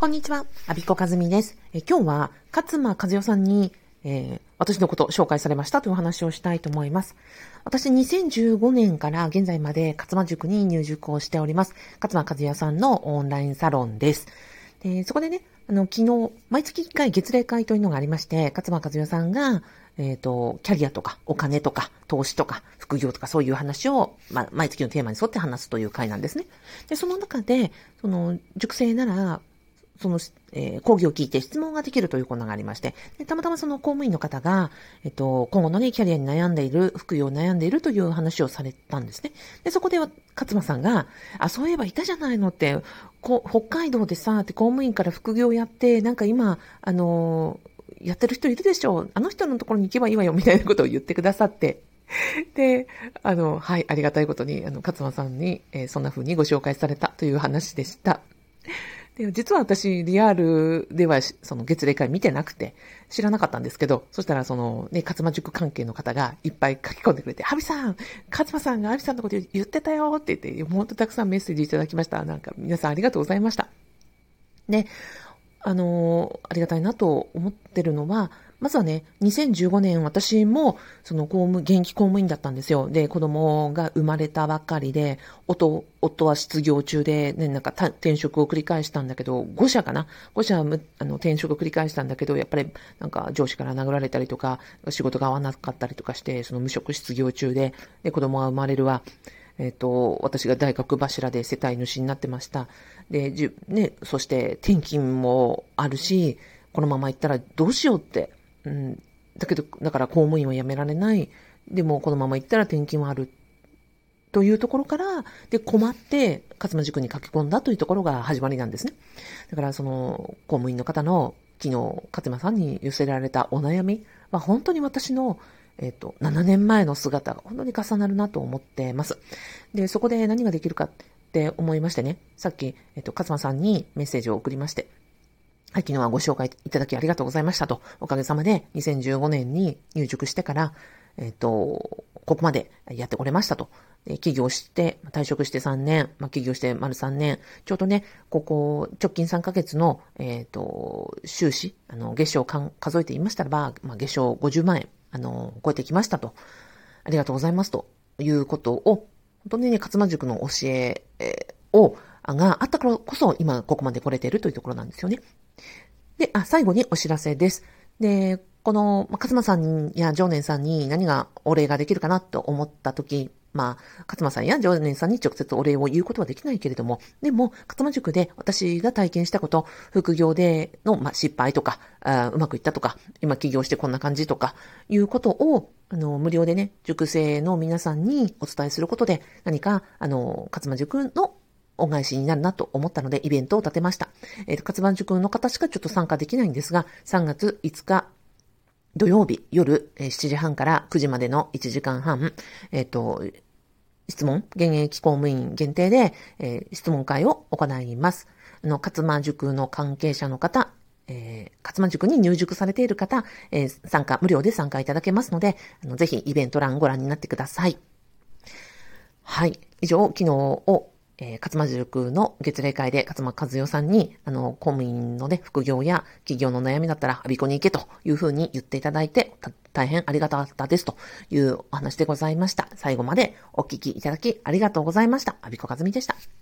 こんにちは、アビコカズミです。え今日は、勝間和代さんに、えー、私のこと紹介されましたというお話をしたいと思います。私、2015年から現在まで勝間塾に入塾をしております。勝間和代さんのオンラインサロンです。でそこでね、あの、昨日、毎月1回月例会というのがありまして、勝間和代さんが、えっ、ー、と、キャリアとか、お金とか、投資とか、副業とか、そういう話を、まあ、毎月のテーマに沿って話すという会なんですね。で、その中で、その、塾生なら、その、えー、講義を聞いて質問ができるというコーナーがありまして、たまたまその公務員の方が、えっと、今後のね、キャリアに悩んでいる、副業を悩んでいるという話をされたんですね。で、そこでは、勝間さんが、あ、そういえばいたじゃないのって、こ北海道でさ、って公務員から副業やって、なんか今、あのー、やってる人いるでしょうあの人のところに行けばいいわよ、みたいなことを言ってくださって、で、あの、はい、ありがたいことに、あの、勝間さんに、えー、そんな風にご紹介されたという話でした。で、実は私、リアルでは、その月例会見てなくて、知らなかったんですけど、そしたら、その、ね、勝間塾関係の方がいっぱい書き込んでくれて、ハビさん、勝間さんがハビさんのこと言ってたよって言って、ほんとたくさんメッセージいただきました。なんか、皆さんありがとうございました。で、あのありがたいなと思ってるのは、まずはね、2015年私も、その公務、現役公務員だったんですよ。で、子供が生まれたばっかりで、夫、夫は失業中で、ね、なんか転職を繰り返したんだけど、5社かな ?5 社あの転職を繰り返したんだけど、やっぱりなんか上司から殴られたりとか、仕事が合わなかったりとかして、その無職失業中で、で、子供が生まれるわ。えっ、ー、と、私が大学柱で世帯主になってました。で、じね、そして転勤もあるし、このまま行ったらどうしようってうん、だけど、だから公務員は辞められない。でも、このまま行ったら転勤はある。というところから、で、困って、勝間塾に書き込んだというところが始まりなんですね。だから、その、公務員の方の、昨日、勝間さんに寄せられたお悩みは、本当に私の、えっ、ー、と、7年前の姿が本当に重なるなと思ってます。で、そこで何ができるかって思いましてね、さっき、えっ、ー、と、勝間さんにメッセージを送りまして、はい、昨日はご紹介いただきありがとうございましたと。おかげさまで2015年に入塾してから、えっ、ー、と、ここまでやってこれましたと。起業して、退職して3年、まあ、起業して丸3年、ちょうどね、ここ、直近3ヶ月の、えっ、ー、と、収支、あの、月賞を数えていましたらば、まあ、月賞50万円、あの、超えてきましたと。ありがとうございますということを、本当にね、勝間塾の教えを、があったからこそ、今ここまで来れているというところなんですよね。で、あ、最後にお知らせです。で、この、勝間さんや常念さんに何がお礼ができるかなと思ったとき、まあ、勝間さんや常念さんに直接お礼を言うことはできないけれども、でも、勝間塾で私が体験したこと、副業での、まあ、失敗とかあ、うまくいったとか、今起業してこんな感じとか、いうことを、あの、無料でね、塾生の皆さんにお伝えすることで、何か、あの、勝間塾の恩返しになるなと思ったので、イベントを立てました。えっ、ー、と、活番塾の方しかちょっと参加できないんですが、3月5日、土曜日夜7時半から9時までの1時間半、えっ、ー、と、質問、現役公務員限定で、えー、質問会を行います。あの、勝間塾の関係者の方、えー、勝間塾に入塾されている方、えー、参加、無料で参加いただけますので、あのぜひイベント欄ご覧になってください。はい。以上、昨日をえー、勝間塾の月例会で勝間和代さんに、あの、公務員のね、副業や企業の悩みだったら、アビコに行けというふうに言っていただいて、大変ありがたかったですというお話でございました。最後までお聞きいただきありがとうございました。アビコ和美でした。